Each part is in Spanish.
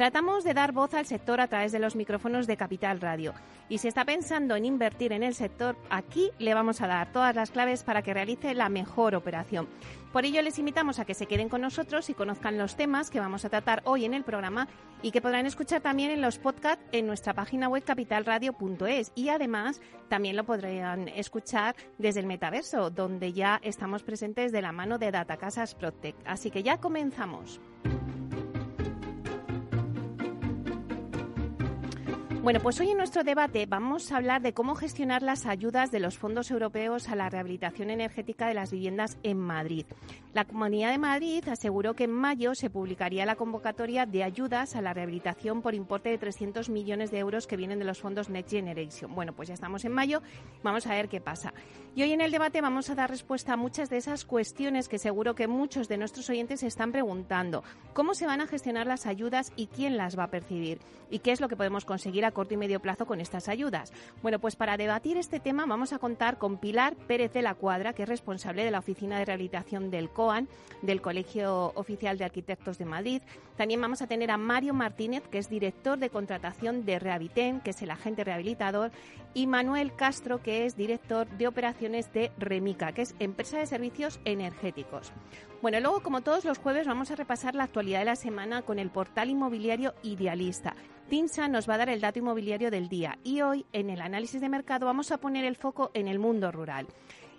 Tratamos de dar voz al sector a través de los micrófonos de Capital Radio. Y si está pensando en invertir en el sector, aquí le vamos a dar todas las claves para que realice la mejor operación. Por ello les invitamos a que se queden con nosotros y conozcan los temas que vamos a tratar hoy en el programa y que podrán escuchar también en los podcasts en nuestra página web capitalradio.es y además también lo podrán escuchar desde el metaverso donde ya estamos presentes de la mano de Datacasas Protect. Así que ya comenzamos. Bueno, pues hoy en nuestro debate vamos a hablar de cómo gestionar las ayudas de los fondos europeos a la rehabilitación energética de las viviendas en Madrid. La Comunidad de Madrid aseguró que en mayo se publicaría la convocatoria de ayudas a la rehabilitación por importe de 300 millones de euros que vienen de los fondos Next Generation. Bueno, pues ya estamos en mayo, vamos a ver qué pasa. Y hoy en el debate vamos a dar respuesta a muchas de esas cuestiones que seguro que muchos de nuestros oyentes están preguntando. ¿Cómo se van a gestionar las ayudas y quién las va a percibir? ¿Y qué es lo que podemos conseguir a corto y medio plazo con estas ayudas? Bueno, pues para debatir este tema vamos a contar con Pilar Pérez de la Cuadra, que es responsable de la Oficina de Rehabilitación del COAN, del Colegio Oficial de Arquitectos de Madrid. También vamos a tener a Mario Martínez, que es director de contratación de Rehabiten, que es el agente rehabilitador, y Manuel Castro, que es director de operaciones de Remica, que es empresa de servicios energéticos. Bueno, luego, como todos los jueves, vamos a repasar la actualidad de la semana con el portal inmobiliario Idealista. Tinsa nos va a dar el dato inmobiliario del día y hoy, en el análisis de mercado, vamos a poner el foco en el mundo rural.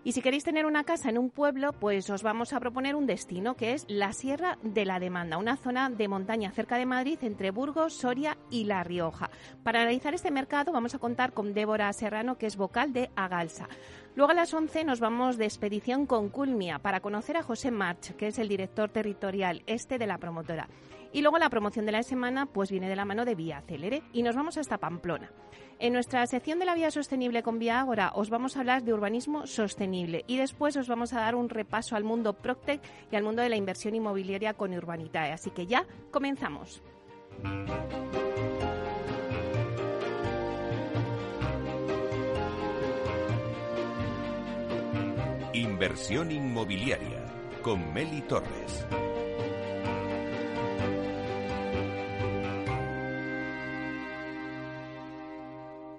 Y si queréis tener una casa en un pueblo, pues os vamos a proponer un destino que es la Sierra de la Demanda, una zona de montaña cerca de Madrid entre Burgos, Soria y La Rioja. Para analizar este mercado vamos a contar con Débora Serrano, que es vocal de Agalsa. Luego a las 11 nos vamos de expedición con Culmia para conocer a José March, que es el director territorial este de la promotora. Y luego la promoción de la semana pues viene de la mano de Vía Célere y nos vamos hasta Pamplona. En nuestra sección de la vía sostenible con Vía Ágora os vamos a hablar de urbanismo sostenible y después os vamos a dar un repaso al mundo Proctec y al mundo de la inversión inmobiliaria con Urbanitae. Así que ya comenzamos. Inversión inmobiliaria con Meli Torres.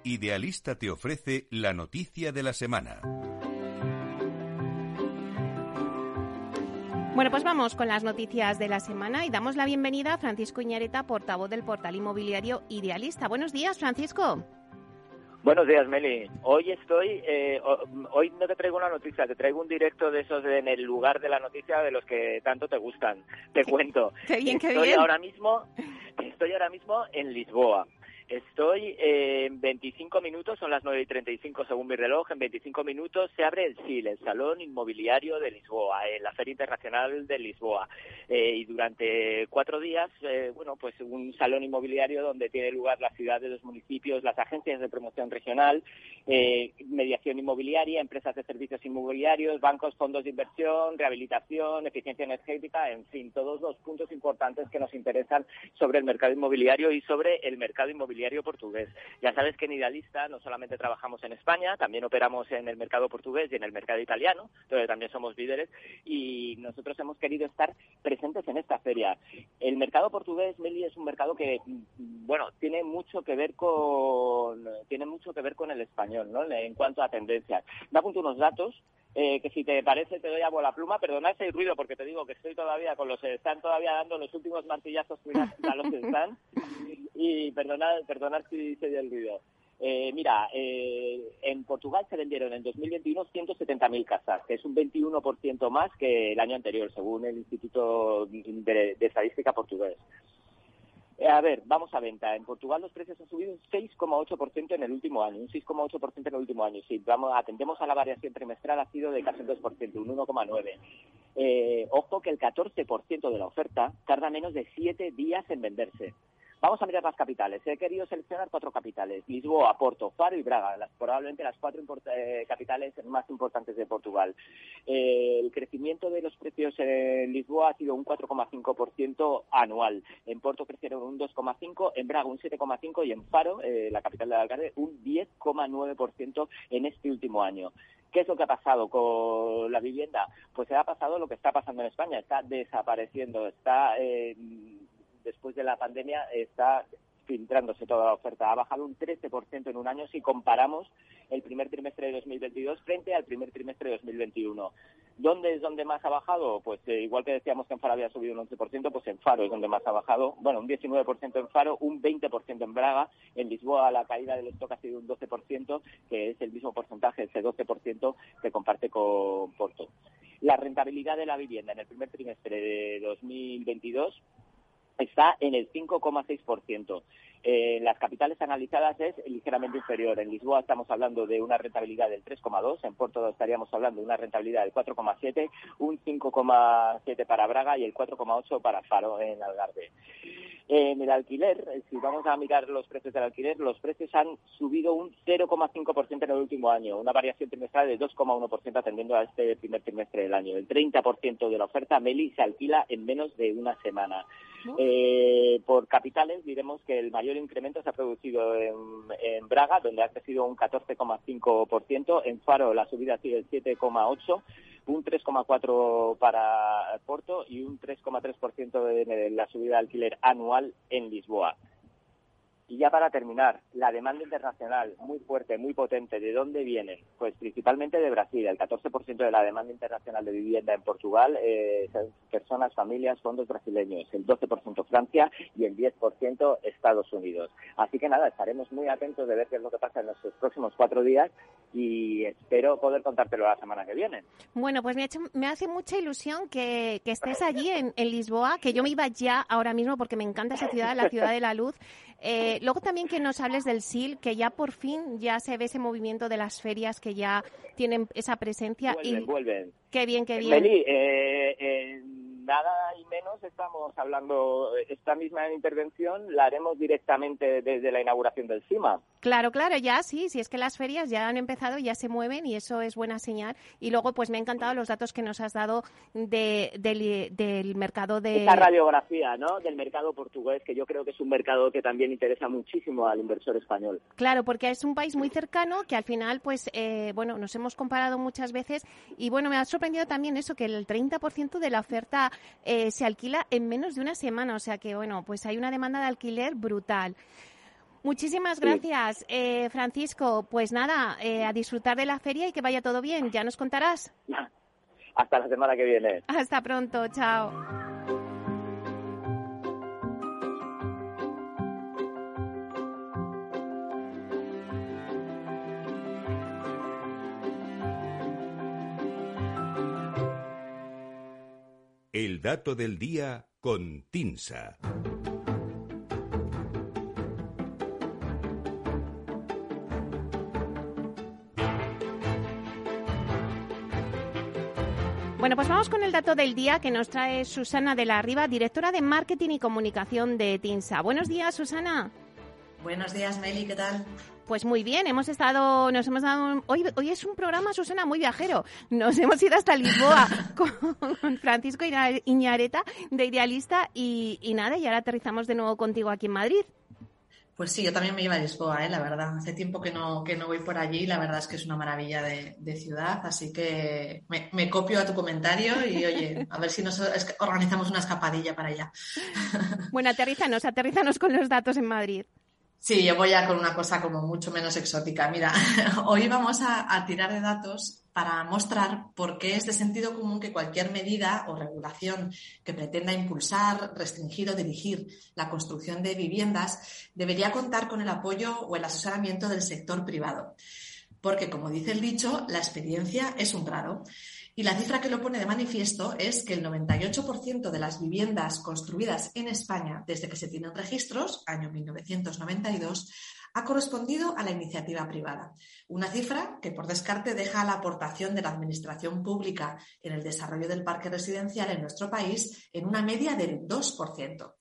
Idealista te ofrece la noticia de la semana. Bueno, pues vamos con las noticias de la semana y damos la bienvenida a Francisco Iñareta, portavoz del portal inmobiliario Idealista. Buenos días, Francisco. Buenos días, Meli. Hoy estoy, eh, hoy no te traigo una noticia, te traigo un directo de esos en el lugar de la noticia de los que tanto te gustan. Te cuento. Qué bien, qué estoy bien. ahora mismo, estoy ahora mismo en Lisboa. Estoy en 25 minutos, son las 9 y 35 según mi reloj, en 25 minutos se abre el SIL, el Salón Inmobiliario de Lisboa, en la Feria Internacional de Lisboa. Eh, y durante cuatro días, eh, bueno, pues un salón inmobiliario donde tiene lugar la ciudad de los municipios, las agencias de promoción regional, eh, mediación inmobiliaria, empresas de servicios inmobiliarios, bancos, fondos de inversión, rehabilitación, eficiencia energética, en fin, todos los puntos importantes que nos interesan sobre el mercado inmobiliario y sobre el mercado inmobiliario portugués. Ya sabes que en Idealista no solamente trabajamos en España, también operamos en el mercado portugués y en el mercado italiano, donde también somos líderes y nosotros hemos querido estar presentes en esta feria. El mercado portugués, Meli, es un mercado que, bueno, tiene mucho que ver con tiene mucho que ver con el español, ¿no? En cuanto a tendencias. Me apunto unos datos eh, que si te parece te doy a la pluma, perdona ese ruido porque te digo que estoy todavía con los están todavía dando los últimos martillazos a los están y perdonad, perdonad si se dio el ruido. Eh, mira, eh, en Portugal se vendieron en 2021 170.000 casas, que es un 21% más que el año anterior, según el Instituto de Estadística Portugués. Eh, a ver, vamos a venta. En Portugal los precios han subido un 6,8% en el último año, un 6,8% en el último año. Si vamos, atendemos a la variación trimestral ha sido de casi un 2%, un 1,9%. Eh, ojo que el 14% de la oferta tarda menos de 7 días en venderse. Vamos a mirar las capitales. He querido seleccionar cuatro capitales: Lisboa, Porto, Faro y Braga, probablemente las cuatro eh, capitales más importantes de Portugal. Eh, el crecimiento de los precios en Lisboa ha sido un 4,5% anual. En Porto crecieron un 2,5%, en Braga un 7,5% y en Faro, eh, la capital del Algarve, un 10,9% en este último año. ¿Qué es lo que ha pasado con la vivienda? Pues se ha pasado lo que está pasando en España, está desapareciendo, está después de la pandemia está filtrándose toda la oferta. Ha bajado un 13% en un año si comparamos el primer trimestre de 2022 frente al primer trimestre de 2021. ¿Dónde es donde más ha bajado? Pues eh, igual que decíamos que en Faro había subido un 11%, pues en Faro es donde más ha bajado. Bueno, un 19% en Faro, un 20% en Braga. En Lisboa la caída del stock ha sido un 12%, que es el mismo porcentaje, ese 12% que comparte con Porto. La rentabilidad de la vivienda en el primer trimestre de 2022 está en el 5,6%. Eh, las capitales analizadas es ligeramente inferior. En Lisboa estamos hablando de una rentabilidad del 3,2, en Porto estaríamos hablando de una rentabilidad del 4,7, un 5,7 para Braga y el 4,8 para Faro en Algarve. En el alquiler, eh, si vamos a mirar los precios del alquiler, los precios han subido un 0,5% en el último año, una variación trimestral de 2,1% atendiendo a este primer trimestre del año. El 30% de la oferta Meli se alquila en menos de una semana. Eh, por capitales diremos que el mayor incremento se ha producido en, en Braga, donde ha crecido un 14,5%, en Faro la subida ha sido el 7,8%, un 3,4% para Porto y un 3,3% de la subida de alquiler anual en Lisboa. Y ya para terminar, la demanda internacional muy fuerte, muy potente. ¿De dónde viene? Pues principalmente de Brasil. El 14% de la demanda internacional de vivienda en Portugal eh, son personas, familias, fondos brasileños. El 12% Francia y el 10% Estados Unidos. Así que nada, estaremos muy atentos de ver qué es lo que pasa en los próximos cuatro días y espero poder contártelo la semana que viene. Bueno, pues me, me hace mucha ilusión que, estés allí en Lisboa, que yo me iba ya ahora mismo porque me encanta esa ciudad, la ciudad de la luz. Eh, luego también que nos hables del SIL, que ya por fin ya se ve ese movimiento de las ferias que ya tienen esa presencia. Vuelven, y... vuelven. Qué bien, qué bien. eh, nada y menos estamos hablando, esta misma intervención la haremos directamente desde la inauguración del CIMA. Claro, claro, ya sí, si es que las ferias ya han empezado, ya se mueven y eso es buena señal. Y luego, pues me han encantado los datos que nos has dado de, del, mercado de... Esta radiografía, ¿no?, del mercado portugués, que yo creo que es un mercado que también interesa muchísimo al inversor español. Claro, porque es un país muy cercano que al final, pues, eh, bueno, nos hemos comparado muchas veces y, bueno, me ha sorprendido también eso, que el 30% de la oferta eh, se alquila en menos de una semana. O sea que, bueno, pues hay una demanda de alquiler brutal. Muchísimas gracias, eh, Francisco. Pues nada, eh, a disfrutar de la feria y que vaya todo bien. Ya nos contarás. Hasta la semana que viene. Hasta pronto. Chao. El dato del día con Tinsa. Bueno, pues vamos con el dato del día que nos trae Susana de la Riva, directora de Marketing y Comunicación de Tinsa. Buenos días, Susana. Buenos días, Meli, ¿qué tal? Pues muy bien, hemos estado, nos hemos dado, hoy, hoy es un programa, Susana, muy viajero. Nos hemos ido hasta Lisboa con Francisco Iñareta de Idealista y, y nada, y ahora aterrizamos de nuevo contigo aquí en Madrid. Pues sí, yo también me iba a Lisboa, ¿eh? la verdad. Hace tiempo que no, que no voy por allí la verdad es que es una maravilla de, ciudad. Así que me, copio a tu comentario y oye, a ver si nos organizamos una escapadilla para allá. Bueno, aterrízanos, aterrízanos con los datos en Madrid. Sí, yo voy a con una cosa como mucho menos exótica. Mira, hoy vamos a, tirar de datos para mostrar por qué es de sentido común que cualquier medida o regulación que pretenda impulsar, restringir o dirigir la construcción de viviendas debería contar con el apoyo o el asesoramiento del sector privado. Porque, como dice el dicho, la experiencia es un grado. Y la cifra que lo pone de manifiesto es que el 98% de las viviendas construidas en España desde que se tienen registros, año 1992, ha correspondido a la iniciativa privada. Una cifra que por descarte deja la aportación de la Administración pública en el desarrollo del parque residencial en nuestro país en una media del 2%.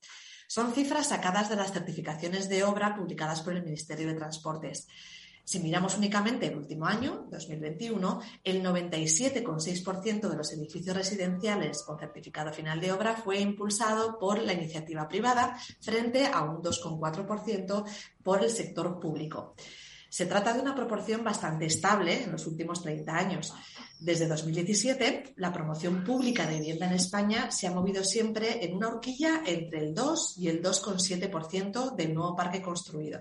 Son cifras sacadas de las certificaciones de obra publicadas por el Ministerio de Transportes. Si miramos únicamente el último año, 2021, el 97,6% de los edificios residenciales con certificado final de obra fue impulsado por la iniciativa privada frente a un 2,4% por el sector público. Se trata de una proporción bastante estable en los últimos 30 años. Desde 2017, la promoción pública de vivienda en España se ha movido siempre en una horquilla entre el 2 y el 2,7% del nuevo parque construido.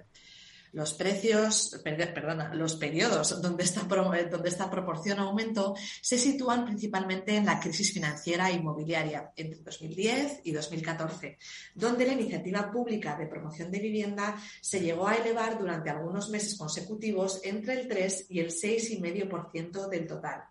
Los precios, perdona, los periodos donde esta, donde esta proporción aumentó se sitúan principalmente en la crisis financiera inmobiliaria entre 2010 y 2014, donde la iniciativa pública de promoción de vivienda se llegó a elevar durante algunos meses consecutivos entre el 3 y el 6,5% del total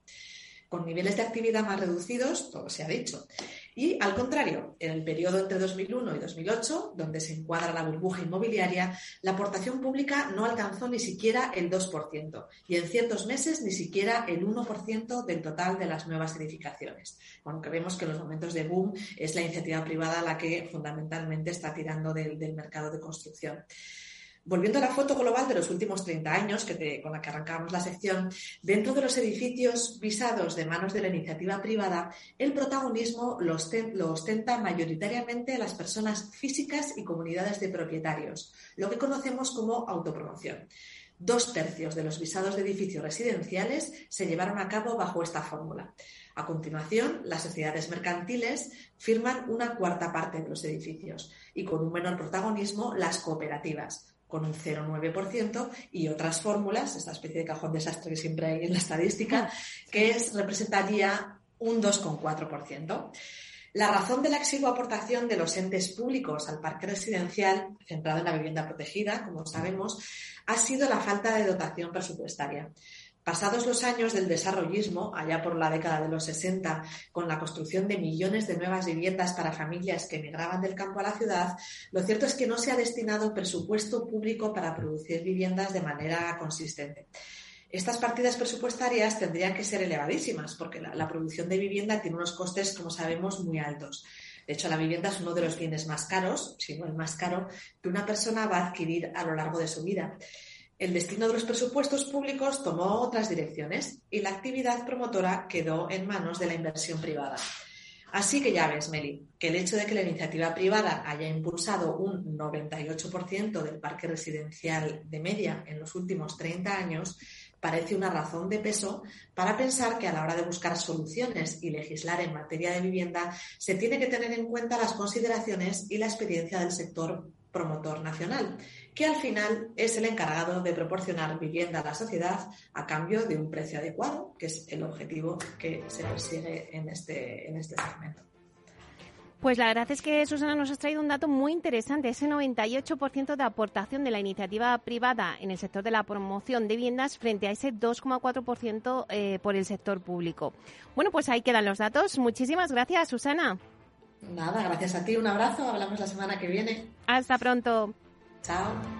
con niveles de actividad más reducidos, todo se ha dicho. Y al contrario, en el periodo entre 2001 y 2008, donde se encuadra la burbuja inmobiliaria, la aportación pública no alcanzó ni siquiera el 2% y en ciertos meses ni siquiera el 1% del total de las nuevas edificaciones. Bueno, que vemos que en los momentos de boom es la iniciativa privada la que fundamentalmente está tirando del, del mercado de construcción. Volviendo a la foto global de los últimos 30 años, que con la que arrancamos la sección, dentro de los edificios visados de manos de la iniciativa privada, el protagonismo lo, ostenta mayoritariamente las personas físicas y comunidades de propietarios, lo que conocemos como autopromoción. Dos tercios de los visados de edificios residenciales se llevaron a cabo bajo esta fórmula. A continuación, las sociedades mercantiles firman una cuarta parte de los edificios y con un menor protagonismo las cooperativas, con un 0,9% y otras fórmulas, esta especie de cajón desastre que siempre hay en la estadística, que es, representaría un 2,4%. La razón de la exigua aportación de los entes públicos al parque residencial, centrado en la vivienda protegida, como sabemos, ha sido la falta de dotación presupuestaria. Pasados los años del desarrollismo, allá por la década de los 60, con la construcción de millones de nuevas viviendas para familias que emigraban del campo a la ciudad, lo cierto es que no se ha destinado presupuesto público para producir viviendas de manera consistente. Estas partidas presupuestarias tendrían que ser elevadísimas porque la, la producción de vivienda tiene unos costes, como sabemos, muy altos. De hecho, la vivienda es uno de los bienes más caros, si no el más caro, que una persona va a adquirir a lo largo de su vida el destino de los presupuestos públicos tomó otras direcciones y la actividad promotora quedó en manos de la inversión privada. Así que ya ves, Meli, que el hecho de que la iniciativa privada haya impulsado un 98% del parque residencial de media en los últimos 30 años parece una razón de peso para pensar que a la hora de buscar soluciones y legislar en materia de vivienda se tiene que tener en cuenta las consideraciones y la experiencia del sector promotor nacional que al final es el encargado de proporcionar vivienda a la sociedad a cambio de un precio adecuado, que es el objetivo que se persigue en este, en este segmento. Pues la verdad es que Susana nos ha traído un dato muy interesante, ese 98% de aportación de la iniciativa privada en el sector de la promoción de viviendas frente a ese 2,4% eh, por el sector público. Bueno, pues ahí quedan los datos. Muchísimas gracias, Susana. Nada, gracias a ti, un abrazo, hablamos la semana que viene. Hasta pronto. Chao.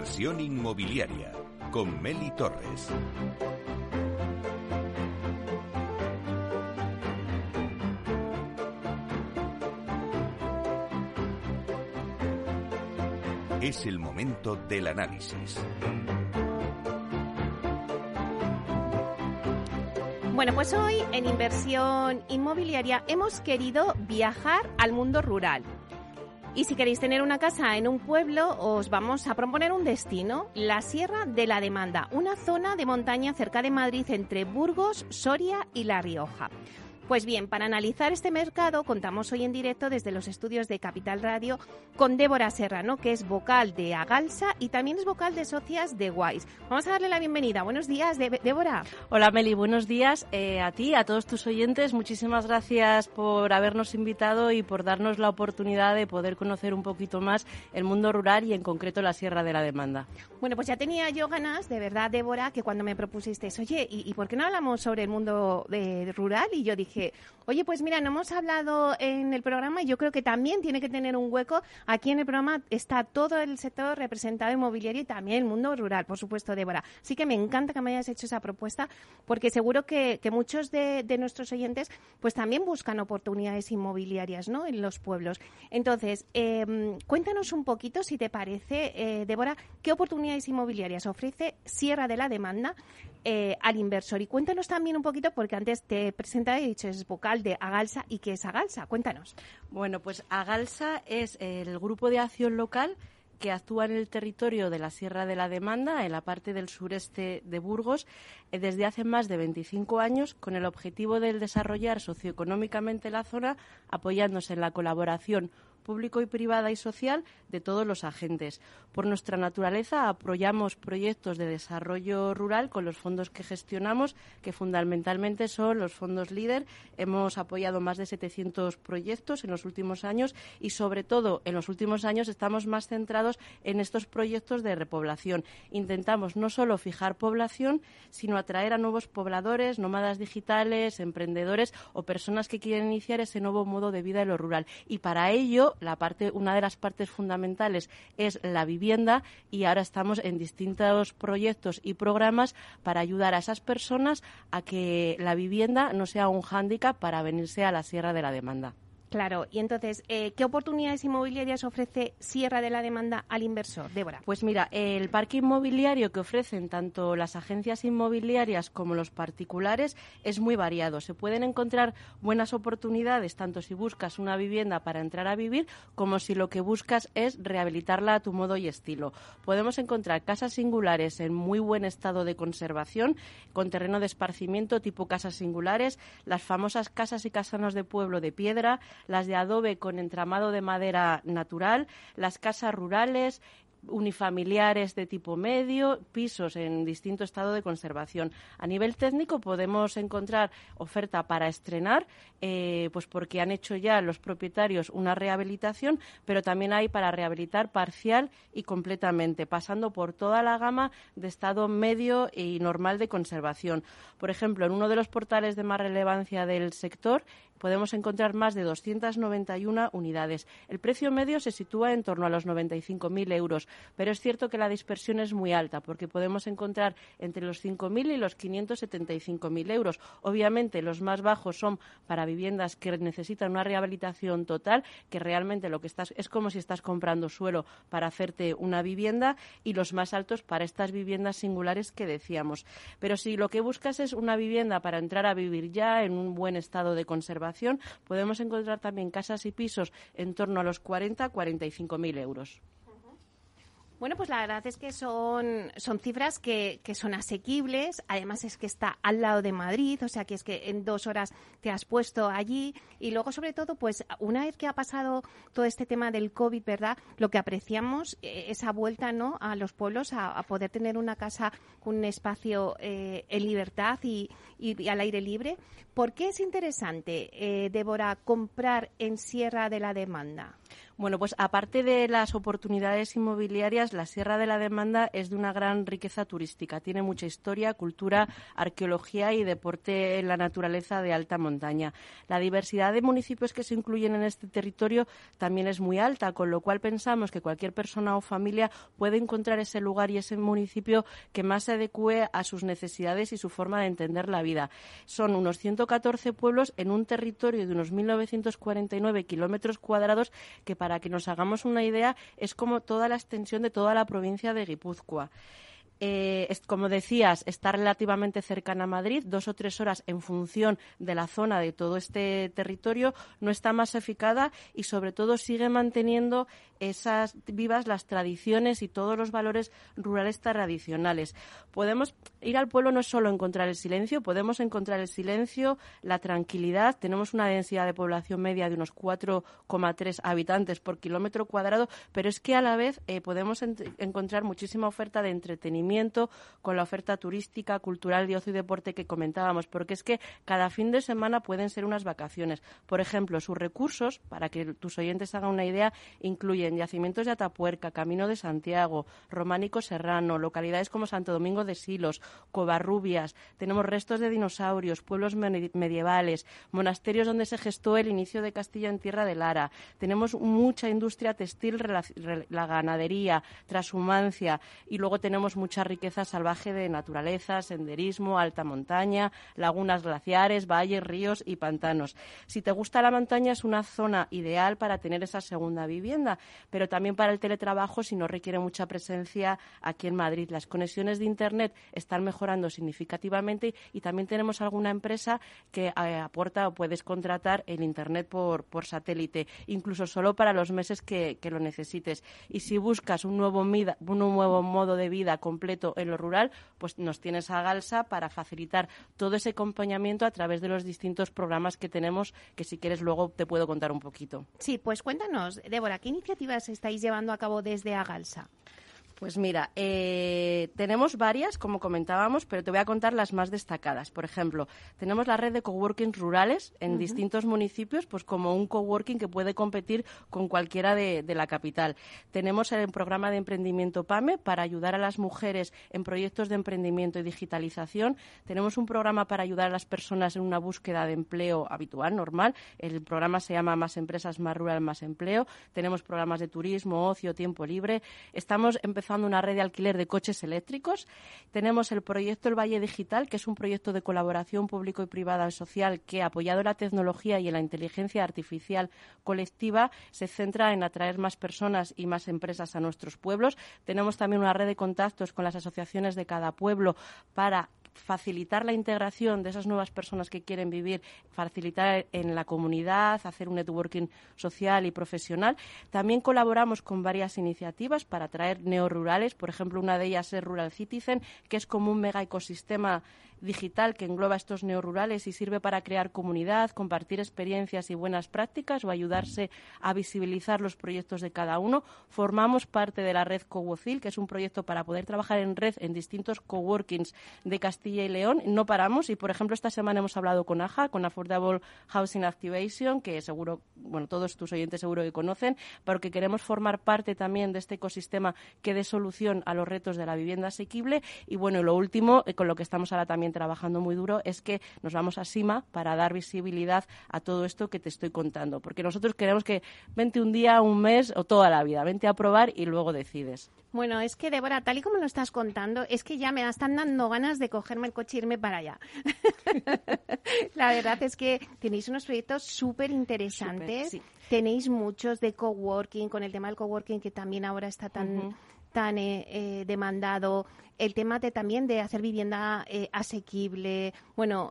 Inversión inmobiliaria con Meli Torres. Es el momento del análisis. Bueno, pues hoy en inversión inmobiliaria hemos querido viajar al mundo rural. Y si queréis tener una casa en un pueblo, os vamos a proponer un destino, la Sierra de la Demanda, una zona de montaña cerca de Madrid entre Burgos, Soria y La Rioja. Pues bien, para analizar este mercado contamos hoy en directo desde los estudios de Capital Radio con Débora Serrano, que es vocal de Agalsa y también es vocal de Socias de Wise. Vamos a darle la bienvenida. Buenos días, Débora. Hola Meli, buenos días eh, a ti, a todos tus oyentes. Muchísimas gracias por habernos invitado y por darnos la oportunidad de poder conocer un poquito más el mundo rural y en concreto la Sierra de la Demanda. Bueno, pues ya tenía yo ganas, de verdad, Débora, que cuando me propusiste, oye, ¿y, por qué no hablamos sobre el mundo eh, rural? Y yo dije, oye, pues mira, no hemos hablado en el programa y yo creo que también tiene que tener un hueco. Aquí en el programa está todo el sector representado inmobiliario y también el mundo rural, por supuesto, Débora. Así que me encanta que me hayas hecho esa propuesta porque seguro que, muchos de, nuestros oyentes pues también buscan oportunidades inmobiliarias ¿no? en los pueblos. Entonces, em, cuéntanos un poquito, si te parece, eh, Débora, qué oportunidades inmobiliarias ofrece Sierra de la Demanda eh, al inversor. Y cuéntanos también un poquito, porque antes te he y he dicho es vocal de Agalsa. ¿Y qué es Agalsa? Cuéntanos. Bueno, pues Agalsa es el grupo de acción local que actúa en el territorio de la Sierra de la Demanda, en la parte del sureste de Burgos, eh, desde hace más de 25 años, con el objetivo de desarrollar socioeconómicamente la zona, apoyándose en la colaboración público y privada y social de todos los agentes. Por nuestra naturaleza apoyamos proyectos de desarrollo rural con los fondos que gestionamos, que fundamentalmente son los fondos líder. Hemos apoyado más de 700 proyectos en los últimos años y, sobre todo, en los últimos años estamos más centrados en estos proyectos de repoblación. Intentamos no solo fijar población, sino atraer a nuevos pobladores, nómadas digitales, emprendedores o personas que quieren iniciar ese nuevo modo de vida en lo rural. Y para ello la parte, una de las partes fundamentales es la vivienda y ahora estamos en distintos proyectos y programas para ayudar a esas personas a que la vivienda no sea un hándicap para venirse a la Sierra de la Demanda. Claro, y entonces, eh, ¿qué oportunidades inmobiliarias ofrece Sierra de la Demanda al inversor? Débora. Pues mira, el parque inmobiliario que ofrecen tanto las agencias inmobiliarias como los particulares es muy variado. Se pueden encontrar buenas oportunidades tanto si buscas una vivienda para entrar a vivir como si lo que buscas es rehabilitarla a tu modo y estilo. Podemos encontrar casas singulares en muy buen estado de conservación, con terreno de esparcimiento tipo casas singulares, las famosas casas y casanos de pueblo de piedra, las de adobe con entramado de madera natural, las casas rurales, unifamiliares de tipo medio, pisos en distinto estado de conservación. A nivel técnico podemos encontrar oferta para estrenar, eh, pues porque han hecho ya los propietarios una rehabilitación, pero también hay para rehabilitar parcial y completamente, pasando por toda la gama de estado medio y normal de conservación. Por ejemplo, en uno de los portales de más relevancia del sector podemos encontrar más de 291 unidades. El precio medio se sitúa en torno a los 95.000 euros, pero es cierto que la dispersión es muy alta porque podemos encontrar entre los 5.000 y los 575.000 euros. Obviamente, los más bajos son para viviendas que necesitan una rehabilitación total, que realmente lo que estás es como si estás comprando suelo para hacerte una vivienda y los más altos para estas viviendas singulares que decíamos. Pero si lo que buscas es una vivienda para entrar a vivir ya en un buen estado de conservación, podemos encontrar también casas y pisos en torno a los 40 45 mil euros. Bueno, pues la verdad es que son, son cifras que, que, son asequibles. Además es que está al lado de Madrid, o sea que es que en dos horas te has puesto allí. Y luego, sobre todo, pues una vez que ha pasado todo este tema del COVID, ¿verdad? Lo que apreciamos, eh, esa vuelta, ¿no? A los pueblos, a, poder tener una casa con un espacio eh, en libertad y, y, al aire libre. ¿Por qué es interesante, eh, Débora, comprar en Sierra de la Demanda? Bueno, pues aparte de las oportunidades inmobiliarias, la Sierra de la Demanda es de una gran riqueza turística. Tiene mucha historia, cultura, arqueología y deporte en la naturaleza de alta montaña. La diversidad de municipios que se incluyen en este territorio también es muy alta, con lo cual pensamos que cualquier persona o familia puede encontrar ese lugar y ese municipio que más se adecue a sus necesidades y su forma de entender la vida. Son unos 114 pueblos en un territorio de unos 1.949 kilómetros cuadrados que para que nos hagamos una idea, es como toda la extensión de toda la provincia de Guipúzcoa. Eh, como decías, está relativamente cercana a Madrid, dos o tres horas en función de la zona de todo este territorio, no está masificada y sobre todo sigue manteniendo esas vivas las tradiciones y todos los valores rurales tradicionales. Podemos ir al pueblo no es solo encontrar el silencio, podemos encontrar el silencio, la tranquilidad. Tenemos una densidad de población media de unos 4,3 habitantes por kilómetro cuadrado, pero es que a la vez eh, podemos encontrar muchísima oferta de entretenimiento con la oferta turística, cultural, de ocio y deporte que comentábamos, porque es que cada fin de semana pueden ser unas vacaciones. Por ejemplo, sus recursos, para que tus oyentes hagan una idea, incluyen yacimientos de Atapuerca, Camino de Santiago, Románico Serrano, localidades como Santo Domingo de Silos, Covarrubias, tenemos restos de dinosaurios, pueblos medievales, monasterios donde se gestó el inicio de Castilla en tierra de Lara. Tenemos mucha industria textil, la ganadería, transhumancia y luego tenemos mucha riqueza salvaje de naturaleza, senderismo, alta montaña, lagunas glaciares, valles, ríos y pantanos. Si te gusta la montaña es una zona ideal para tener esa segunda vivienda, pero también para el teletrabajo si no requiere mucha presencia aquí en Madrid. Las conexiones de Internet están mejorando significativamente y también tenemos alguna empresa que eh, aporta o puedes contratar el Internet por, satélite, incluso solo para los meses que, que lo necesites. Y si buscas un nuevo, un nuevo modo de vida completo, en lo rural, pues nos tienes a Galsa para facilitar todo ese acompañamiento a través de los distintos programas que tenemos, que si quieres luego te puedo contar un poquito. Sí, pues cuéntanos, Débora, ¿qué iniciativas estáis llevando a cabo desde Agalsa? Pues mira, eh, tenemos varias, como comentábamos, pero te voy a contar las más destacadas. Por ejemplo, tenemos la red de coworking rurales en distintos municipios, pues como un coworking que puede competir con cualquiera de, la capital. Tenemos el programa de emprendimiento PAME para ayudar a las mujeres en proyectos de emprendimiento y digitalización. Tenemos un programa para ayudar a las personas en una búsqueda de empleo habitual, normal. El programa se llama Más Empresas, Más Rural, Más Empleo. Tenemos programas de turismo, ocio, tiempo libre. Estamos empezando una red de alquiler de coches eléctricos. Tenemos el proyecto El Valle Digital, que es un proyecto de colaboración público y privada social que, apoyado en la tecnología y en la inteligencia artificial colectiva, se centra en atraer más personas y más empresas a nuestros pueblos. Tenemos también una red de contactos con las asociaciones de cada pueblo para facilitar la integración de esas nuevas personas que quieren vivir, facilitar en la comunidad, hacer un networking social y profesional. También colaboramos con varias iniciativas para atraer neorurales, por ejemplo, una de ellas es Rural Citizen, que es como un mega ecosistema digital que engloba estos neorurales y sirve para crear comunidad, compartir experiencias y buenas prácticas o ayudarse a visibilizar los proyectos de cada uno. Formamos parte de la red Cowocil, que es un proyecto para poder trabajar en red en distintos coworkings de Castilla y León. No paramos y, por ejemplo, esta semana hemos hablado con AJA, con Affordable Housing Activation, que seguro, bueno, todos tus oyentes seguro que conocen, porque queremos formar parte también de este ecosistema que dé solución a los retos de la vivienda asequible. Y bueno, lo último, eh, con lo que estamos ahora también trabajando muy duro, es que nos vamos a Sima para dar visibilidad a todo esto que te estoy contando. Porque nosotros queremos que vente un día, un mes o toda la vida. Vente a probar y luego decides. Bueno, es que Débora, tal y como lo estás contando, es que ya me están dando ganas de cogerme el coche e irme para allá. la verdad es que tenéis unos proyectos súper interesantes. Tenéis muchos de coworking, con el tema del coworking que también ahora está tan, tan eh, eh, demandado, el tema de también de hacer vivienda eh, asequible. Bueno,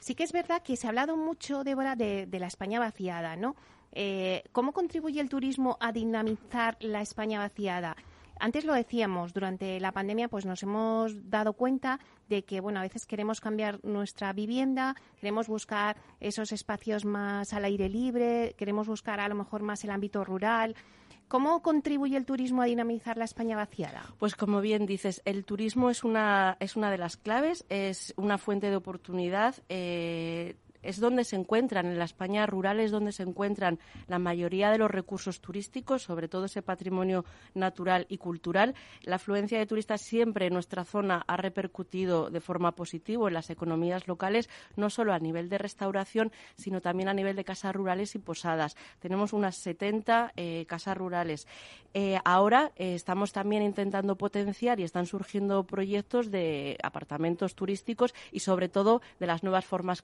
sí que es verdad que se ha hablado mucho, Débora, de, de la España vaciada, ¿no? ¿Cómo contribuye el turismo a dinamizar la España vaciada? Antes lo decíamos, durante la pandemia pues nos hemos dado cuenta de que bueno, a veces queremos cambiar nuestra vivienda, queremos buscar esos espacios más al aire libre, queremos buscar a lo mejor más el ámbito rural. ¿Cómo contribuye el turismo a dinamizar la España vaciada? Pues como bien dices, el turismo es una, es una de las claves, es una fuente de oportunidad. Eh, es donde se encuentran, en la España rural es donde se encuentran la mayoría de los recursos turísticos, sobre todo ese patrimonio natural y cultural. La afluencia de turistas siempre en nuestra zona ha repercutido de forma positiva en las economías locales, no solo a nivel de restauración, sino también a nivel de casas rurales y posadas. Tenemos unas 70 eh, casas rurales. Eh, ahora eh, estamos también intentando potenciar y están surgiendo proyectos de apartamentos turísticos y sobre todo de las nuevas formas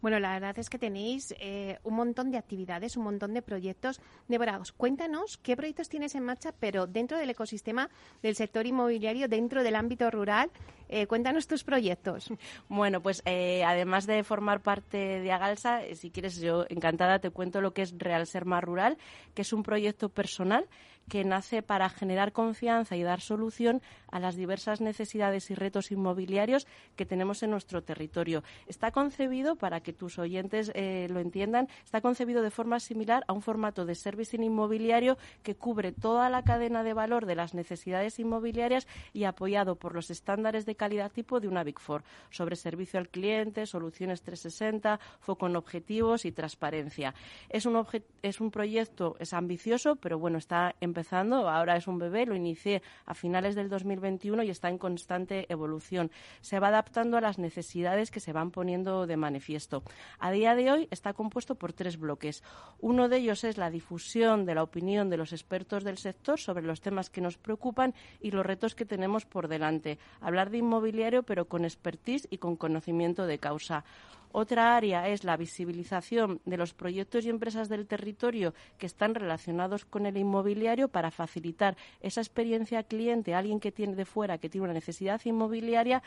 Bueno, la verdad es que tenéis eh, un montón de actividades, un montón de proyectos. Débora, cuéntanos qué proyectos tienes en marcha, pero dentro del ecosistema del sector inmobiliario, dentro del ámbito rural. Eh, cuéntanos tus proyectos. Bueno, pues eh, además de formar parte de Agalsa, si quieres, yo encantada te cuento lo que es Real Ser Más Rural, que es un proyecto personal que nace para generar confianza y dar solución a las diversas necesidades y retos inmobiliarios que tenemos en nuestro territorio. Está concebido, para que tus oyentes eh, lo entiendan, está concebido de forma similar a un formato de servicing inmobiliario que cubre toda la cadena de valor de las necesidades inmobiliarias y apoyado por los estándares de calidad tipo de una Big Four sobre servicio al cliente, soluciones 360, foco en objetivos y transparencia. Es un, es un proyecto, es ambicioso, pero bueno, está empezando, ahora es un bebé, lo inicié a finales del 2021 y está en constante evolución. Se va adaptando a las necesidades que se van poniendo de manifiesto. A día de hoy está compuesto por tres bloques. Uno de ellos es la difusión de la opinión de los expertos del sector sobre los temas que nos preocupan y los retos que tenemos por delante. Hablar de inmobiliario, pero con expertise y con conocimiento de causa. Otra área es la visibilización de los proyectos y empresas del territorio que están relacionados con el inmobiliario para facilitar esa experiencia cliente alguien que tiene de fuera, que tiene una necesidad inmobiliaria,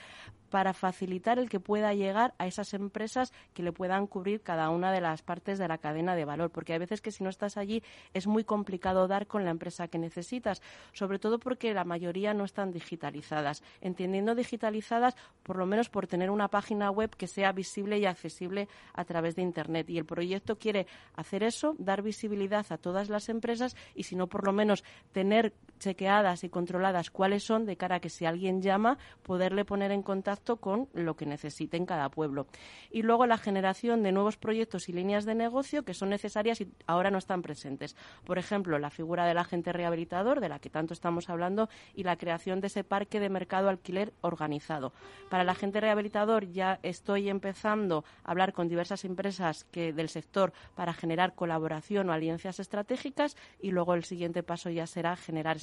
para facilitar el que pueda llegar a esas empresas que le puedan cubrir cada una de las partes de la cadena de valor. Porque hay veces que si no estás allí es muy complicado dar con la empresa que necesitas, sobre todo porque la mayoría no están digitalizadas. Entendiendo digitalizadas, por lo menos por tener una página web que sea visible y accesible a través de Internet. Y el proyecto quiere hacer eso, dar visibilidad a todas las empresas y, si no, por lo menos tener chequeadas y controladas cuáles son de cara a que si alguien llama, poderle poner en contacto con lo que necesite en cada pueblo. Y luego la generación de nuevos proyectos y líneas de negocio que son necesarias y ahora no están presentes. Por ejemplo, la figura del agente rehabilitador, de la que tanto estamos hablando, y la creación de ese parque de mercado alquiler organizado. Para el agente rehabilitador ya estoy empezando hablar con diversas empresas que, del sector para generar colaboración o alianzas estratégicas y luego el siguiente paso ya será generar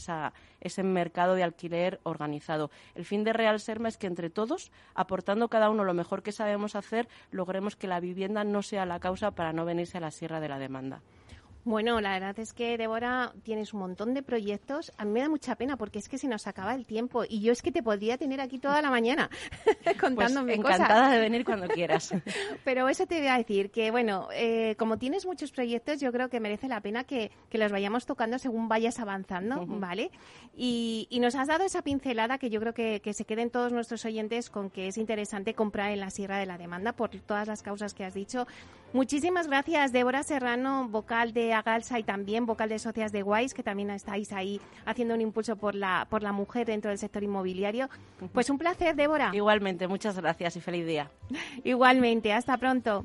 ese mercado de alquiler organizado. El fin de Real Serma es que entre todos, aportando cada uno lo mejor que sabemos hacer, logremos que la vivienda no sea la causa para no venirse a la sierra de la demanda. Bueno, la verdad es que, Débora, tienes un montón de proyectos. A mí me da mucha pena porque es que se nos acaba el tiempo y yo es que te podría tener aquí toda la mañana contándome pues encantada de venir cuando quieras. Pero eso te voy a decir que, bueno, eh, como tienes muchos proyectos, yo creo que merece la pena que, los vayamos tocando según vayas avanzando, ¿vale? Y, nos has dado esa pincelada que yo creo que, que se queden todos nuestros oyentes con que es interesante comprar en la Sierra de la Demanda por todas las causas que has dicho. Muchísimas gracias, Débora Serrano, vocal de Agalsa y también vocal de Socias de Guays, que también estáis ahí haciendo un impulso por la, por la mujer dentro del sector inmobiliario. Pues un placer, Débora. Igualmente, muchas gracias y feliz día. Igualmente, hasta pronto.